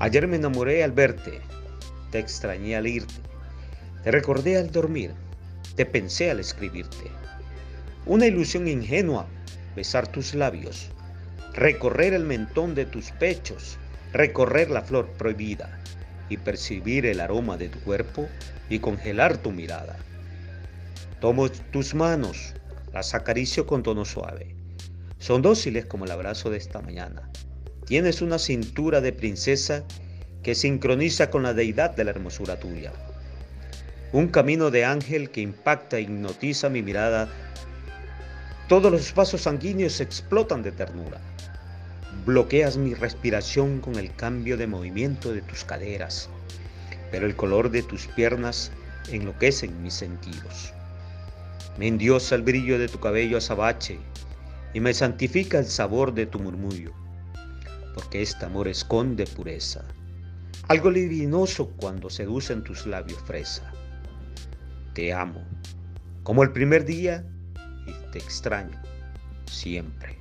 Ayer me enamoré al verte, te extrañé al irte, te recordé al dormir, te pensé al escribirte. Una ilusión ingenua, besar tus labios, recorrer el mentón de tus pechos, recorrer la flor prohibida y percibir el aroma de tu cuerpo y congelar tu mirada. Tomo tus manos, las acaricio con tono suave. Son dóciles como el abrazo de esta mañana. Tienes una cintura de princesa que sincroniza con la deidad de la hermosura tuya. Un camino de ángel que impacta e hipnotiza mi mirada. Todos los pasos sanguíneos explotan de ternura. Bloqueas mi respiración con el cambio de movimiento de tus caderas, pero el color de tus piernas enloquecen mis sentidos. Me endiosa el brillo de tu cabello azabache y me santifica el sabor de tu murmullo porque este amor esconde pureza. Algo divinoso cuando seducen tus labios fresa. Te amo, como el primer día, y te extraño siempre.